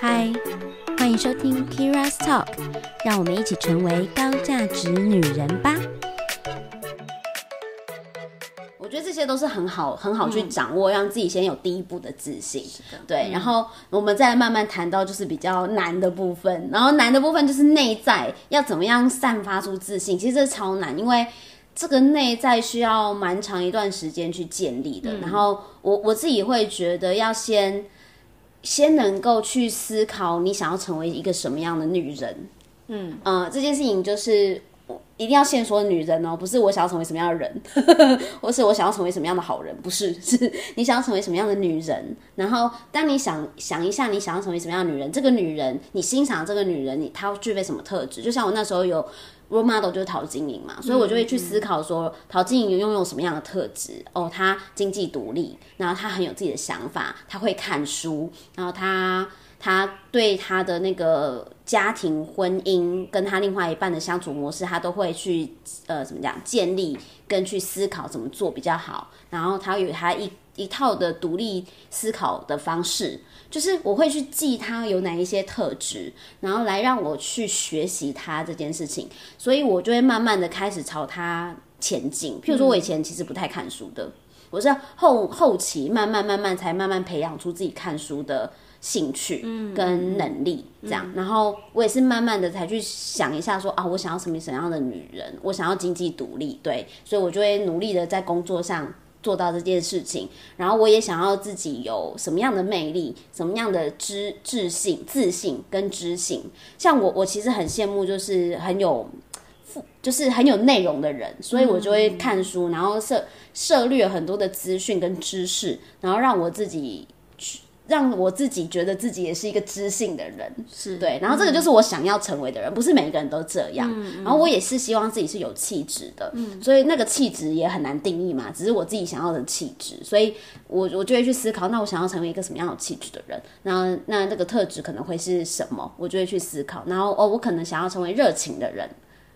嗨，欢迎收听 Keira's Talk，让我们一起成为高价值女人吧。我觉得这些都是很好、很好去掌握，嗯、让自己先有第一步的自信。的对，嗯、然后我们再慢慢谈到就是比较难的部分，然后难的部分就是内在要怎么样散发出自信，其实这超难，因为这个内在需要蛮长一段时间去建立的。嗯、然后我我自己会觉得要先先能够去思考你想要成为一个什么样的女人。嗯呃，这件事情就是。一定要先说女人哦，不是我想要成为什么样的人，或是我想要成为什么样的好人，不是，是你想要成为什么样的女人。然后，当你想想一下，你想要成为什么样的女人，这个女人，你欣赏这个女人，你她具备什么特质？就像我那时候有 role model 就是陶晶莹嘛，所以我就会去思考说，陶晶莹拥有什么样的特质？哦，她经济独立，然后她很有自己的想法，她会看书，然后她。他对他的那个家庭、婚姻跟他另外一半的相处模式，他都会去呃怎么讲建立跟去思考怎么做比较好。然后他有他一一套的独立思考的方式，就是我会去记他有哪一些特质，然后来让我去学习他这件事情。所以我就会慢慢的开始朝他前进。譬如说，我以前其实不太看书的，我是后后期慢慢慢慢才慢慢培养出自己看书的。兴趣跟能力这样，然后我也是慢慢的才去想一下说啊，我想要什么什么样的女人？我想要经济独立，对，所以我就会努力的在工作上做到这件事情。然后我也想要自己有什么样的魅力，什么样的知自信、自信跟知性。像我，我其实很羡慕就是很有，就是很有内容的人，所以我就会看书，然后涉涉猎很多的资讯跟知识，然后让我自己。让我自己觉得自己也是一个知性的人，是对，然后这个就是我想要成为的人，嗯、不是每个人都这样。嗯、然后我也是希望自己是有气质的，嗯、所以那个气质也很难定义嘛，只是我自己想要的气质。所以我我就会去思考，那我想要成为一个什么样的气质的人？那那这个特质可能会是什么？我就会去思考。然后哦，我可能想要成为热情的人。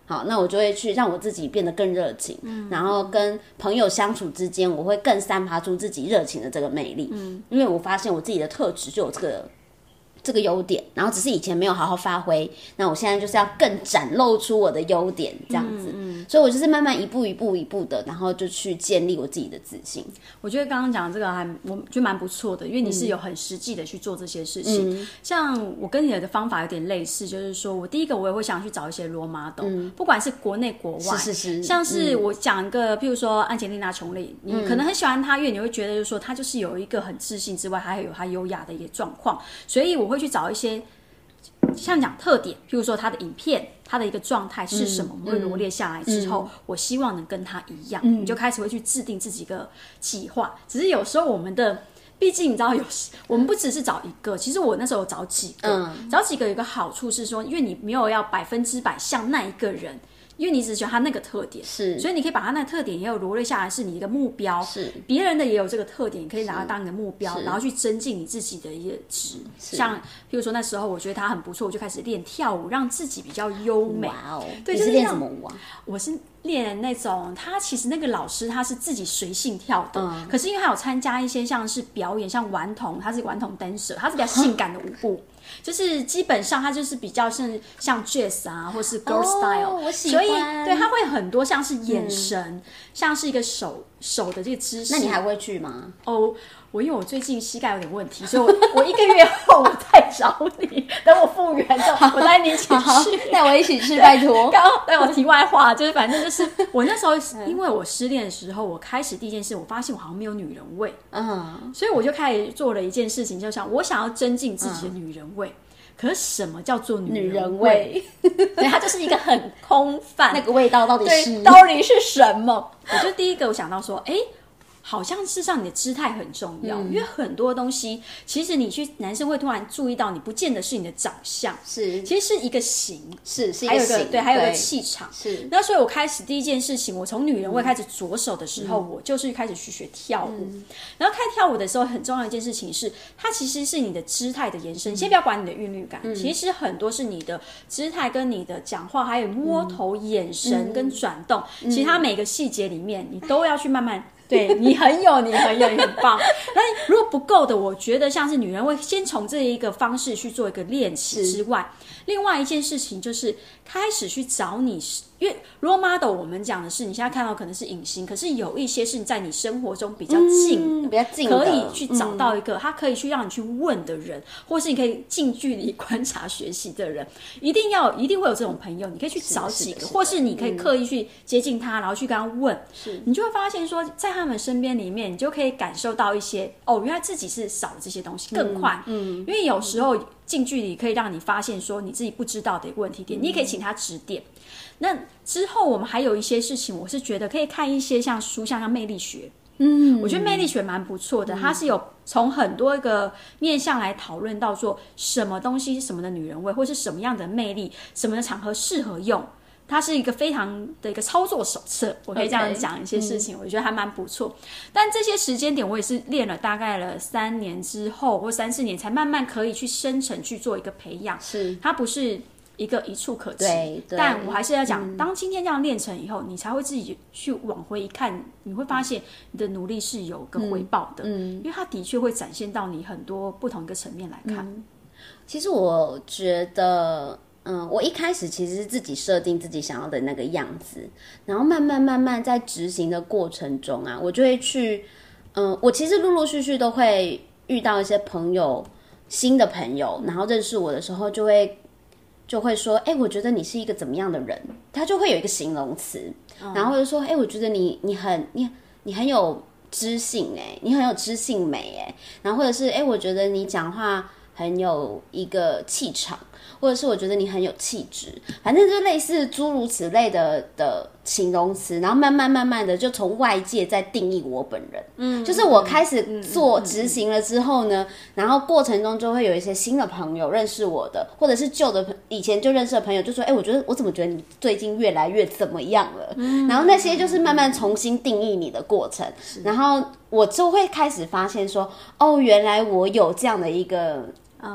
好，那我就会去让我自己变得更热情，嗯、然后跟朋友相处之间，我会更散发出自己热情的这个魅力。嗯，因为我发现我自己的特质就有这个。这个优点，然后只是以前没有好好发挥，那我现在就是要更展露出我的优点，这样子。嗯，嗯，所以我就是慢慢一步一步一步的，然后就去建立我自己的自信。我觉得刚刚讲的这个还我觉得蛮不错的，因为你是有很实际的去做这些事情。嗯，像我跟你的方法有点类似，就是说我第一个我也会想去找一些 role model，嗯，不管是国内国外，是是是，像是我讲一个，譬如说安吉丽娜琼丽，你可能很喜欢她，因为你会觉得就是说她就是有一个很自信之外，还有她优雅的一个状况，所以我会去找一些。像讲特点，譬如说他的影片，他的一个状态是什么，我们会罗列下来之后，嗯、我希望能跟他一样，嗯、你就开始会去制定自己一个计划。只是有时候我们的，毕竟你知道有，有我们不只是找一个，其实我那时候找几个，嗯、找几个有一个好处是说，因为你没有要百分之百像那一个人。因为你只喜欢他那个特点，是，所以你可以把他那个特点也有罗列下来，是你一个目标。是，别人的也有这个特点，你可以拿它当你的目标，然后去增进你自己的一个值。像，譬如说那时候我觉得他很不错，我就开始练跳舞，让自己比较优美。哇哦，对，就是练什么舞啊？我是练那种，他其实那个老师他是自己随性跳的，可是因为他有参加一些像是表演，像顽童，他是顽童 dancer，他是比较性感的舞步。就是基本上，它就是比较像像 jazz 啊，或是 girl style，、哦、所以对它会很多像是眼神，嗯、像是一个手手的这个姿势。那你还会去吗？哦。我因为我最近膝盖有点问题，所以我 我一个月后我再找你，等我复原之后，我带你一起去，带我一起去，拜托。刚刚带我题外话，就是反正就是我那时候，因为我失恋的时候，我开始第一件事，我发现我好像没有女人味，嗯，所以我就开始做了一件事情，就想我想要增进自己的女人味。可是什么叫做女人味？对，它就是一个很空泛，那个味道到底是到底是什么？我就第一个我想到说，哎。好像事实上你的姿态很重要，嗯、因为很多东西，其实你去男生会突然注意到，你不见得是你的长相，是，其实是一个型，是，是一个型，还有个对，还有个气场，是。那所以我开始第一件事情，我从女人味开始着手的时候，嗯、我就是开始去学跳舞。嗯、然后开始跳舞的时候，很重要一件事情是，它其实是你的姿态的延伸。嗯、先不要管你的韵律感，嗯、其实很多是你的姿态跟你的讲话，还有摸头、眼神跟转动，嗯、其实它每个细节里面，你都要去慢慢。对你很有，你很有，你很棒。那如果不够的，我觉得像是女人会先从这一个方式去做一个练习之外，另外一件事情就是开始去找你。因为 role model 我们讲的是你现在看到可能是隐形，可是有一些是在你生活中比较近，嗯、比较近，可以去找到一个、嗯、他可以去让你去问的人，或是你可以近距离 观察学习的人，一定要一定会有这种朋友，你可以去找几个，是是或是你可以刻意去接近他，嗯、然后去跟他问，是你就会发现说，在他们身边里面，你就可以感受到一些哦，原来自己是少了这些东西更快，嗯，嗯因为有时候近距离可以让你发现说你自己不知道的一个问题点，嗯、你也可以请他指点。那之后，我们还有一些事情，我是觉得可以看一些像书，像像魅力学，嗯，我觉得魅力学蛮不错的，嗯、它是有从很多个面向来讨论到说什么东西是什么的女人味，或是什么样的魅力，什么的场合适合用，它是一个非常的一个操作手册，我可以这样讲一些事情，Okay, 我觉得还蛮不错。嗯、但这些时间点，我也是练了大概了三年之后，或三四年，才慢慢可以去深层去做一个培养，是它不是。一个一触可及，但我还是要讲，嗯、当今天这样练成以后，你才会自己去往回一看，你会发现你的努力是有个回报的，嗯，因为它的确会展现到你很多不同一个层面来看。嗯、其实我觉得，嗯，我一开始其实是自己设定自己想要的那个样子，然后慢慢慢慢在执行的过程中啊，我就会去，嗯，我其实陆陆续续都会遇到一些朋友，新的朋友，然后认识我的时候就会。就会说，哎、欸，我觉得你是一个怎么样的人？他就会有一个形容词，嗯、然后就说，哎、欸，我觉得你你很你你很有知性，哎，你很有知性美，哎，然后或者是，哎、欸，我觉得你讲话很有一个气场。或者是我觉得你很有气质，反正就类似诸如此类的的形容词，然后慢慢慢慢的就从外界在定义我本人，嗯，就是我开始做执行了之后呢，然后过程中就会有一些新的朋友认识我的，或者是旧的朋以前就认识的朋友就说，哎，我觉得我怎么觉得你最近越来越怎么样了？嗯，然后那些就是慢慢重新定义你的过程，然后我就会开始发现说，哦，原来我有这样的一个。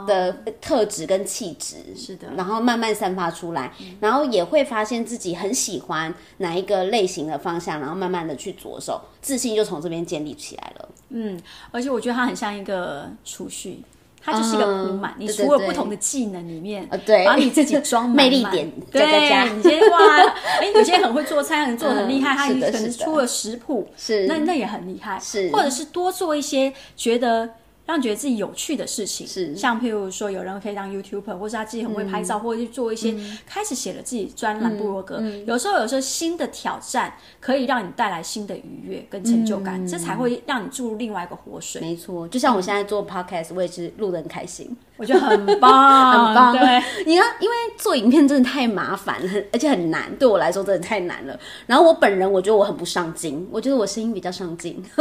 的特质跟气质是的，然后慢慢散发出来，嗯、然后也会发现自己很喜欢哪一个类型的方向，然后慢慢的去着手，自信就从这边建立起来了。嗯，而且我觉得它很像一个储蓄，它就是一个铺满，嗯、你除了不同的技能里面，对，把你自己装满 满，魅力点对，你今天哇，哎，你今天很会做菜，很做很厉害，他可能出了食谱，是。那那也很厉害，是。或者是多做一些觉得。让觉得自己有趣的事情，是像譬如说，有人可以当 YouTuber，或是他自己很会拍照，嗯、或者去做一些、嗯、开始写了自己专栏部落格。有时候，有时候新的挑战可以让你带来新的愉悦跟成就感，嗯、这才会让你注入另外一个活水。没错，就像我现在做 Podcast，我也是录的很开心。我觉得很棒，很棒。对，你看，因为做影片真的太麻烦了，而且很难，对我来说真的太难了。然后我本人，我觉得我很不上进，我觉得我声音比较上进，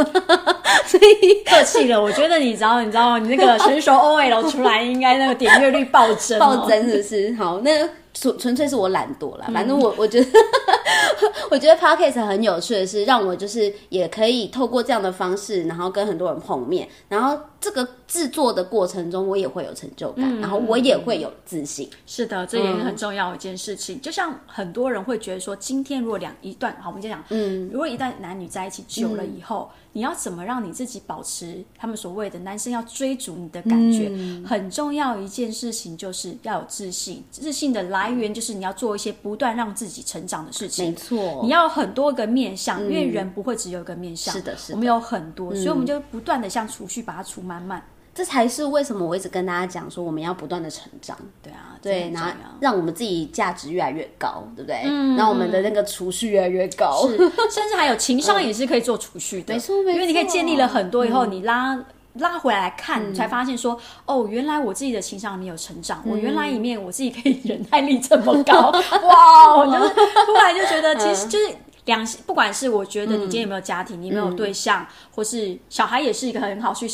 所以客气了。我觉得你知道，你知道，你那个成熟 OL 出来，应该那个点阅率暴增，暴增是不是？好，那。纯纯粹是我懒惰啦，反正我我觉得，嗯、我觉得 Podcast 很有趣的是，让我就是也可以透过这样的方式，然后跟很多人碰面，然后这个制作的过程中，我也会有成就感，嗯、然后我也会有自信。是的，这也是很重要一件事情。嗯、就像很多人会觉得说，今天如果两一段，好，我们就讲，嗯，如果一旦男女在一起久了以后。嗯你要怎么让你自己保持他们所谓的男生要追逐你的感觉？嗯、很重要一件事情就是要有自信。自信的来源就是你要做一些不断让自己成长的事情。没错，你要有很多个面向，嗯、因为人不会只有一个面向。是的，是的，我们有很多，嗯、所以我们就不断的像储蓄，把它储满满。这才是为什么我一直跟大家讲说，我们要不断的成长。对啊，对，然后让我们自己价值越来越高，对不对？嗯，让我们的那个储蓄越来越高，甚至还有情商也是可以做储蓄的。没错，没错，因为你可以建立了很多以后，你拉拉回来来看，你才发现说，哦，原来我自己的情商里面有成长，我原来里面我自己可以忍耐力这么高，哇！我就是突然就觉得，其实就是两，不管是我觉得你今天有没有家庭，你有没有对象，或是小孩，也是一个很好去。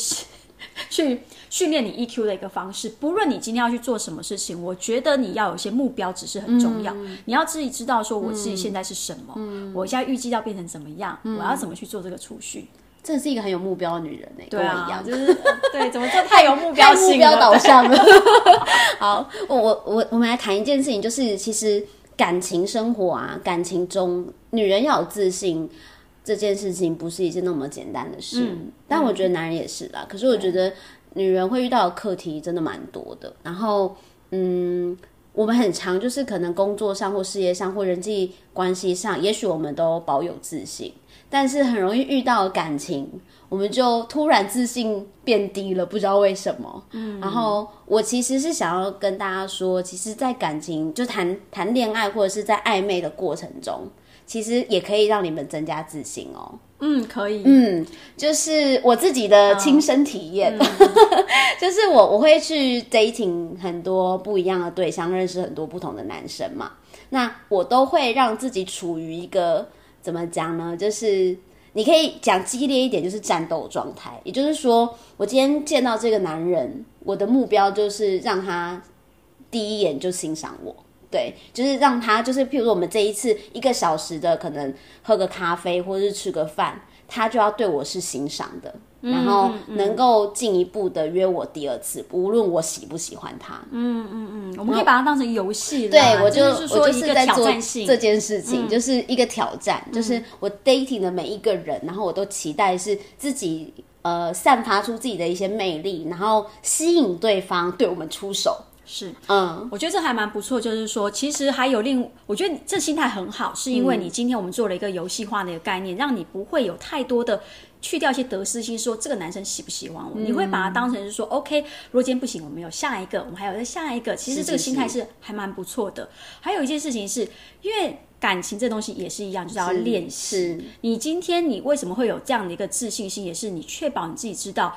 去训练你 EQ 的一个方式，不论你今天要去做什么事情，我觉得你要有些目标，只是很重要。嗯、你要自己知道说，我自己现在是什么，嗯、我现在预计要变成怎么样，嗯、我要怎么去做这个储蓄。真的是一个很有目标的女人呢、欸，对啊，跟我一样，就是对，怎么做 太有目标性了，目标导向了。好，我我我们来谈一件事情，就是其实感情生活啊，感情中女人要有自信。这件事情不是一件那么简单的事。嗯、但我觉得男人也是啦。可是我觉得女人会遇到的课题真的蛮多的。然后，嗯，我们很常就是可能工作上或事业上或人际关系上，也许我们都保有自信，但是很容易遇到感情，我们就突然自信变低了，不知道为什么。嗯，然后我其实是想要跟大家说，其实，在感情就谈谈恋爱或者是在暧昧的过程中，其实也可以让你们增加自信哦。嗯，可以。嗯，就是我自己的亲身体验，就是我我会去 dating 很多不一样的对象，认识很多不同的男生嘛。那我都会让自己处于一个怎么讲呢？就是。你可以讲激烈一点，就是战斗状态。也就是说，我今天见到这个男人，我的目标就是让他第一眼就欣赏我。对，就是让他，就是譬如说，我们这一次一个小时的可能喝个咖啡或者是吃个饭，他就要对我是欣赏的。然后能够进一步的约我第二次，嗯、无论我喜不喜欢他。嗯嗯嗯，我们可以把它当成游戏。对，我就说我就是在做这件事情，就是一个挑战，嗯、就是我 dating 的每一个人，然后我都期待是自己呃散发出自己的一些魅力，然后吸引对方对我们出手。是，嗯，我觉得这还蛮不错。就是说，其实还有另，我觉得这心态很好，是因为你今天我们做了一个游戏化的一个概念，嗯、让你不会有太多的去掉一些得失心，说这个男生喜不喜欢我，嗯、你会把它当成是说，OK，如果今天不行，我们有下一个，我们还有再下一个。其实这个心态是还蛮不错的。是是是，还有一件事情是，因为感情这东西也是一样，就是要练习。你今天你为什么会有这样的一个自信心，也是你确保你自己知道，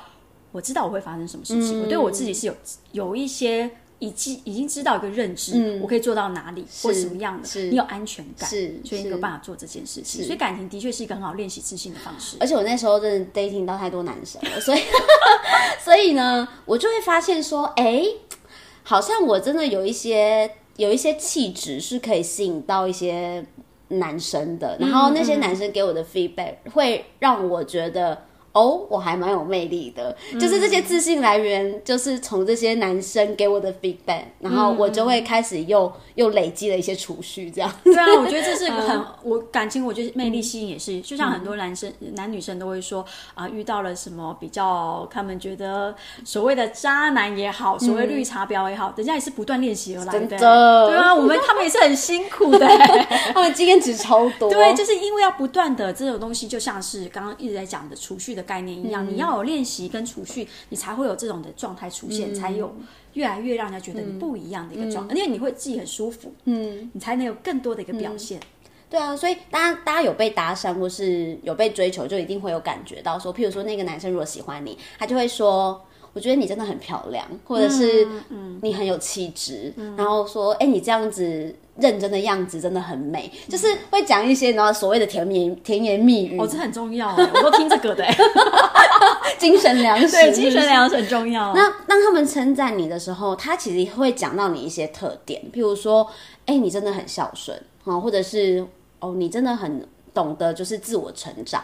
我知道我会发生什么事情，嗯、我对我自己是有有一些。已经已经知道一个认知，嗯、我可以做到哪里或什么样的，你有安全感，是所以你有办法做这件事情。所以感情的确是一个很好练习自信的方式。而且我那时候真的 dating 到太多男生了，所以 所以呢，我就会发现说，哎、欸，好像我真的有一些有一些气质是可以吸引到一些男生的，然后那些男生给我的 feedback 会让我觉得。哦，我还蛮有魅力的，嗯、就是这些自信来源，就是从这些男生给我的 feedback，然后我就会开始又、嗯、又累积了一些储蓄，这样。对啊，我觉得这是很、嗯、我感情，我觉得魅力吸引也是，嗯、就像很多男生、嗯、男女生都会说啊，遇到了什么比较，他们觉得所谓的渣男也好，所谓绿茶婊也好，人家也是不断练习而来的。真的。对啊，我们他们也是很辛苦的，他们经验值超多。对，就是因为要不断的这种东西，就像是刚刚一直在讲的储蓄的概念一样，嗯、你要有练习跟储蓄，你才会有这种的状态出现，嗯、才有越来越让人家觉得你不一样的一个状因为你会自己很舒服，嗯，你才能有更多的一个表现。嗯、对啊，所以大家大家有被搭讪或是有被追求，就一定会有感觉到说，譬如说那个男生如果喜欢你，他就会说。我觉得你真的很漂亮，或者是你很有气质，嗯。嗯、然后说，哎、欸，你这样子认真的样子真的很美，嗯、就是会讲一些然后所谓的甜言甜言蜜语。哦，这很重要，我都听这个的，精神粮食，对，精神粮食很重要。那当他们称赞你的时候，他其实会讲到你一些特点，譬如说，哎、欸，你真的很孝顺啊，或者是哦，你真的很懂得就是自我成长。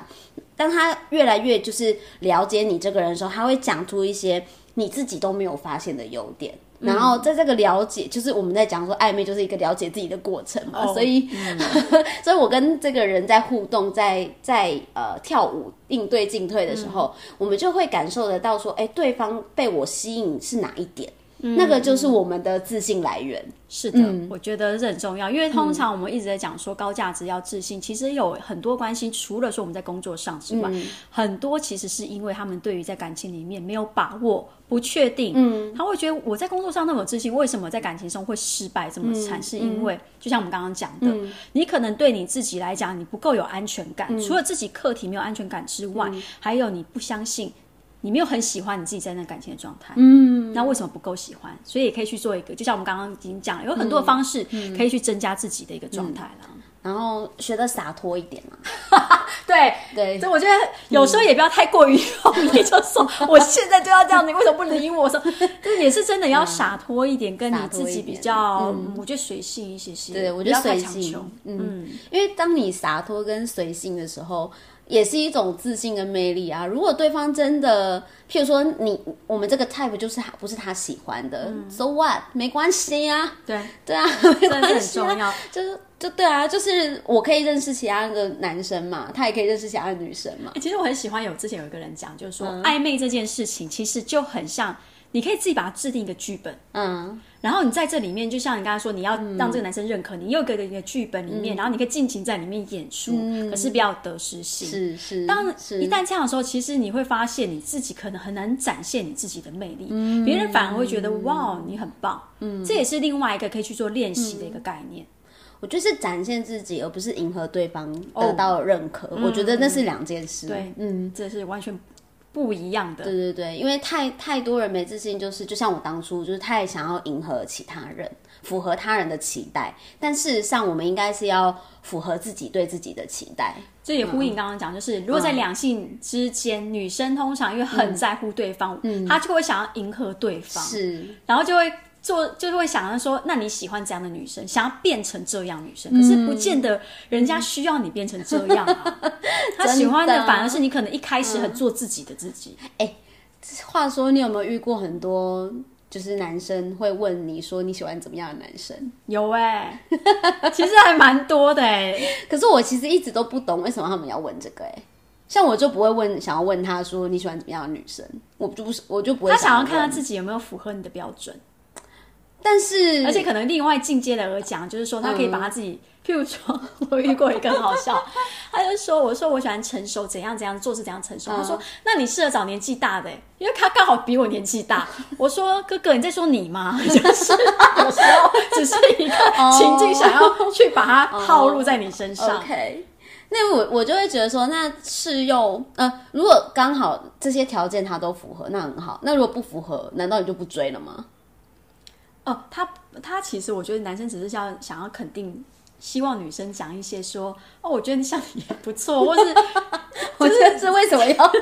当他越来越就是了解你这个人的时候，他会讲出一些你自己都没有发现的优点。嗯、然后在这个了解，就是我们在讲说暧昧就是一个了解自己的过程嘛。哦、所以，嗯、所以我跟这个人在互动，在在呃跳舞应对进退的时候，嗯、我们就会感受得到说，哎，对方被我吸引是哪一点？那个就是我们的自信来源。是的，嗯、我觉得这很重要，因为通常我们一直在讲说高价值要自信，嗯、其实有很多关系，除了说我们在工作上之外，嗯、很多其实是因为他们对于在感情里面没有把握、不确定，嗯，他会觉得我在工作上那么自信，为什么在感情中会失败这么惨？嗯、是因为就像我们刚刚讲的，嗯、你可能对你自己来讲，你不够有安全感，嗯、除了自己课题没有安全感之外，嗯、还有你不相信。你没有很喜欢你自己在那感情的状态，嗯，那为什么不够喜欢？所以也可以去做一个，就像我们刚刚已经讲了，有很多的方式可以去增加自己的一个状态了。然后学的洒脱一点嘛，对对，所以我觉得有时候也不要太过于用力，就说我现在就要这样，你为什么不理我？说 就是也是真的要洒脱一点，跟你自己比较，我觉得随性一些些。对，我觉得随性，嗯，因为当你洒脱跟随性的时候。也是一种自信跟魅力啊。如果对方真的，譬如说你我们这个 type 就是他不是他喜欢的，嗯，so what？没关系啊，对对啊，没关系啊，很重要，就是就对啊，就是我可以认识其他的男生嘛，他也可以认识其他的女生嘛。欸，其实我很喜欢有之前有一个人讲，就是说暧昧这件事情其实就很像。你可以自己把它制定一个剧本，嗯，然后你在这里面，就像你刚才说，你要让这个男生认可你，又给了一个剧本里面，然后你可以尽情在里面演出，可是不要得失心。是是。当一旦这样的时候，其实你会发现你自己可能很难展现你自己的魅力，别人反而会觉得哇，你很棒。嗯，这也是另外一个可以去做练习的一个概念。我觉得是展现自己，而不是迎合对方得到认可。我觉得那是两件事。对，嗯，这是完全。不一样的，对对对，因为太太多人没自信，就是就像我当初就是太想要迎合其他人，符合他人的期待，但事实上我们应该是要符合自己对自己的期待。这也呼应刚刚讲，就是、嗯、如果在两性之间、嗯，女生通常因为很在乎对方，嗯，她就会想要迎合对方，是，然后就会。做就是会想要说，那你喜欢这样的女生，想要变成这样女生，可是不见得人家需要你变成这样啊。嗯、他喜欢的反而是你可能一开始很做自己的自己。哎、嗯欸，话说你有没有遇过很多就是男生会问你说你喜欢怎么样的男生？有哎、欸，其实还蛮多的哎、欸。可是我其实一直都不懂为什么他们要问这个哎、欸。像我就不会问，想要问他说你喜欢怎么样的女生，我就不是我就不会想。他想要看他自己有没有符合你的标准。但是，而且可能另外进阶的而讲，就是说他可以把他自己，嗯、譬如说，我遇过一个很好笑，他就说，我说我喜欢成熟，怎样怎样做事怎样成熟。嗯、他说，那你适合找年纪大的，因为他刚好比我年纪大。我说，哥哥，你在说你吗？就是有时候只是一个情境，想要去把它套路在你身上。哦、OK，那我我就会觉得说，那适用，呃，如果刚好这些条件他都符合，那很好。那如果不符合，难道你就不追了吗？哦，他他其实我觉得男生只是想想要肯定，希望女生讲一些说哦，我觉得你像你也不错，或是 我觉得这为什么要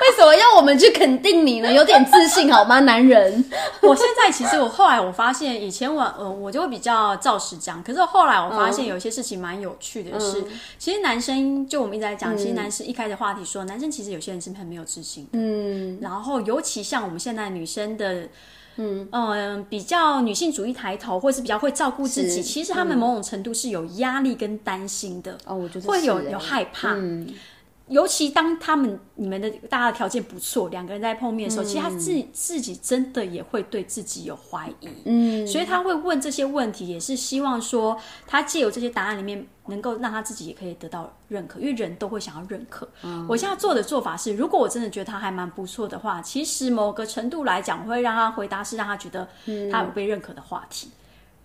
为什么要我们去肯定你呢？有点自信好吗，男人？我现在其实我后来我发现，以前我呃我就会比较照实讲，可是后来我发现有一些事情蛮有趣的是，其实男生就我们一直在讲，其实男生一开始话题说，男生其实有些人是很没有自信的，嗯，然后尤其像我们现在女生的。嗯嗯，比较女性主义抬头，或者是比较会照顾自己，其实他们某种程度是有压力跟担心的。哦，我觉得会有有害怕。嗯，尤其当他们你们的大家的条件不错，两个人在碰面的时候，嗯、其实他自己自己真的也会对自己有怀疑。嗯，所以他会问这些问题，也是希望说他借由这些答案里面。能够让他自己也可以得到认可，因为人都会想要认可。嗯、我现在做的做法是，如果我真的觉得他还蛮不错的话，其实某个程度来讲，我会让他回答是让他觉得他有被认可的话题，嗯、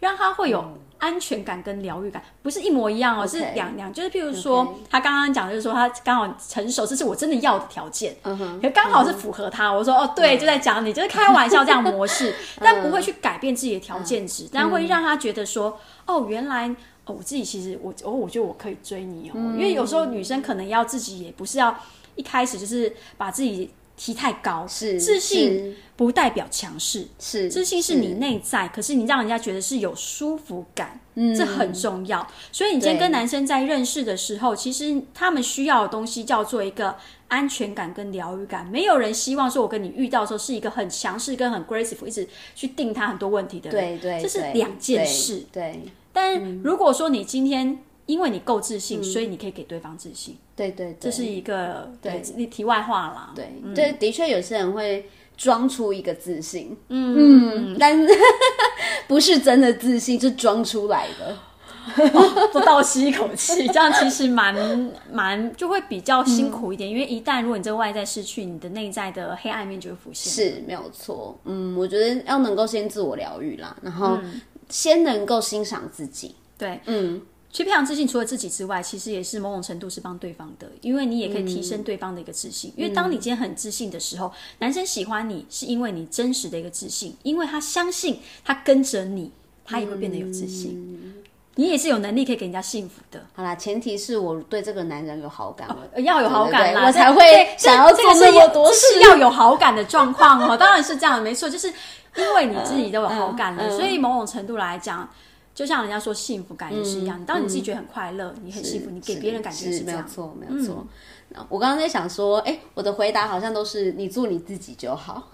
让他会有安全感跟疗愈感，不是一模一样哦是两两，就是譬如说.他刚刚讲就是说他刚好成熟，这是我真的要的条件，嗯哼，可刚好是符合他。我说哦，对，就在讲你，就是开玩笑这样模式，但不会去改变自己的条件值，嗯，但会让他觉得说，哦，原来。哦，我自己其实我哦，我觉得我可以追你哦，嗯，因为有时候女生可能要自己也不是要一开始就是把自己提太高，是自信不代表强势，是自信是你内在，可是你让人家觉得是有舒服感，嗯，这很重要。所以你今天跟男生在认识的时候，其实他们需要的东西叫做一个安全感跟疗愈感。没有人希望说我跟你遇到的时候是一个很强势跟很 aggressive，一直去定他很多问题的人，对对，这是两件事，对。对。但如果说你今天因为你够自信，嗯，所以你可以给对方自信，对对，对，这是一个对。你题外话啦。对，对，嗯，的确有些人会装出一个自信，嗯，嗯，但是 不是真的自信，是装出来的。哦，不倒吸一口气，这样其实蛮蛮就会比较辛苦一点，嗯，因为一旦如果你这个外在失去，你的内在的黑暗面就会浮现。是没有错，嗯，我觉得要能够先自我疗愈啦，然后。嗯。先能够欣赏自己，对，嗯，去培养自信，除了自己之外，其实也是某种程度是帮对方的，因为你也可以提升对方的一个自信。嗯、因为当你今天很自信的时候，男生喜欢你是因为你真实的一个自信，因为他相信他跟着你，他也会变得有自信。嗯、你也是有能力可以给人家幸福的。好啦，前提是我对这个男人有好感，哦、要有好感啦，我才会想要做那么多事，是要有好感的状况哦。当然是这样，没错，就是。因为你自己都有好感了，所以某种程度来讲，就像人家说幸福感也是一样，当你自己觉得很快乐，你很幸福，你给别人感觉是这样，没有错，没有错。我刚刚在想说，哎，我的回答好像都是你做你自己就好。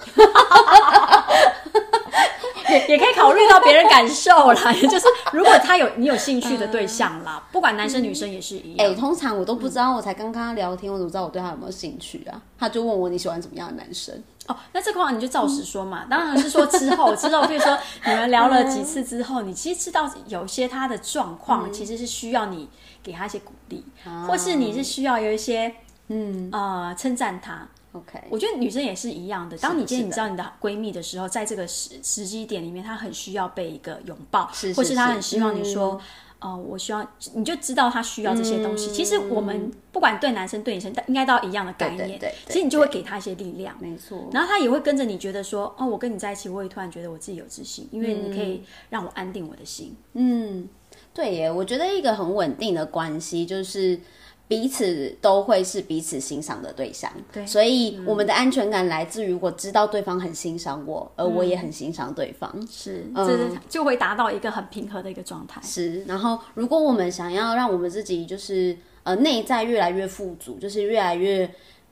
也也可以考虑到别人感受啦，也就是如果他有你有兴趣的对象啦，不管男生女生也是一样。哎，通常我都不知道，我才刚刚聊天，我怎么知道我对他有没有兴趣啊？他就问我你喜欢怎么样的男生？哦，那这块话你就照实说嘛。当然是说之后，之后比如说你们聊了几次之后，你其实知道有些他的状况其实是需要你给他一些鼓励，或是你是需要有一些嗯呃称赞他。OK，我觉得女生也是一样的。当你今天你知道你的闺蜜的时候，在这个时时机点里面，她很需要被一个拥抱，或是她很希望你说，呃，我希望你就知道他需要这些东西。其实我们不管对男生对女生，应该都要一样的概念。对，其实你就会给他一些力量，没错。然后他也会跟着你觉得说，哦，我跟你在一起，我也突然觉得我自己有自信，因为你可以让我安定我的心。嗯，对耶，我觉得一个很稳定的关系就是。彼此都会是彼此欣赏的对象，对，所以我们的安全感来自于我知道对方很欣赏我，而我也很欣赏对方，是，这就会达到一个很平和的一个状态。是，然后如果我们想要让我们自己就是呃内在越来越富足，就是越来越。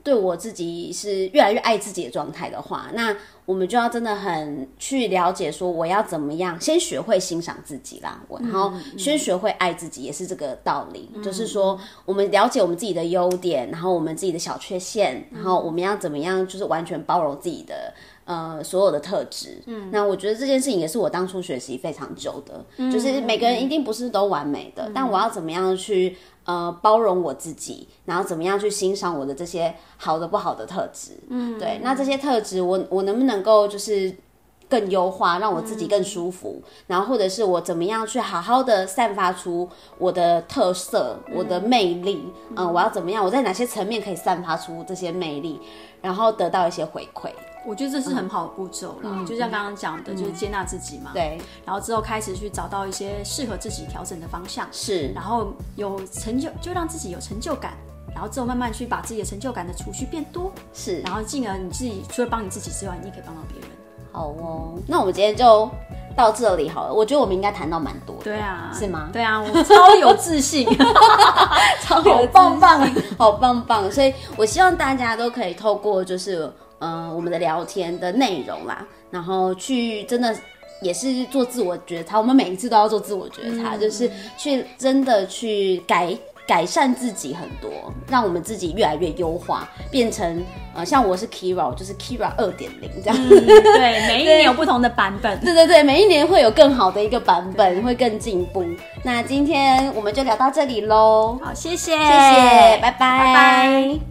对我自己是越来越爱自己的状态的话，那我们就要真的很去了解，说我要怎么样先学会欣赏自己啦，我然后先学会爱自己，也是这个道理。嗯、就是说，我们了解我们自己的优点，然后我们自己的小缺陷，然后我们要怎么样，就是完全包容自己的呃所有的特质。嗯，那我觉得这件事情也是我当初学习非常久的，嗯、就是每个人一定不是都完美的，嗯、但我要怎么样去。呃，包容我自己，然后怎么样去欣赏我的这些好的、不好的特质？嗯，对。那这些特质，我我能不能够就是更优化，让我自己更舒服？嗯、然后或者是我怎么样去好好的散发出我的特色、嗯、我的魅力？嗯、呃，我要怎么样？我在哪些层面可以散发出这些魅力，然后得到一些回馈？我觉得这是很好的步骤了，嗯、就像刚刚讲的，嗯、就是接纳自己嘛。对，然后之后开始去找到一些适合自己调整的方向。是，然后有成就，就让自己有成就感，然后之后慢慢去把自己的成就感的储蓄变多。是，然后进而你自己除了帮你自己之外，你也可以帮到别人。好哦，那我们今天就到这里好了。我觉得我们应该谈到蛮多的。对啊，是吗？对啊，我超有自信，超有自信 好棒棒，好棒棒。所以我希望大家都可以透过就是。呃，我们的聊天的内容啦，然后去真的也是做自我觉察，我们每一次都要做自我觉察，嗯、就是去真的去改改善自己很多，让我们自己越来越优化，变成呃，像我是 Keira，就是 Keira 二点零这样、嗯。对，每一年有不同的版本。对对对，每一年会有更好的一个版本，对会更进步。那今天我们就聊到这里喽，好，谢谢，谢谢，拜拜，拜拜。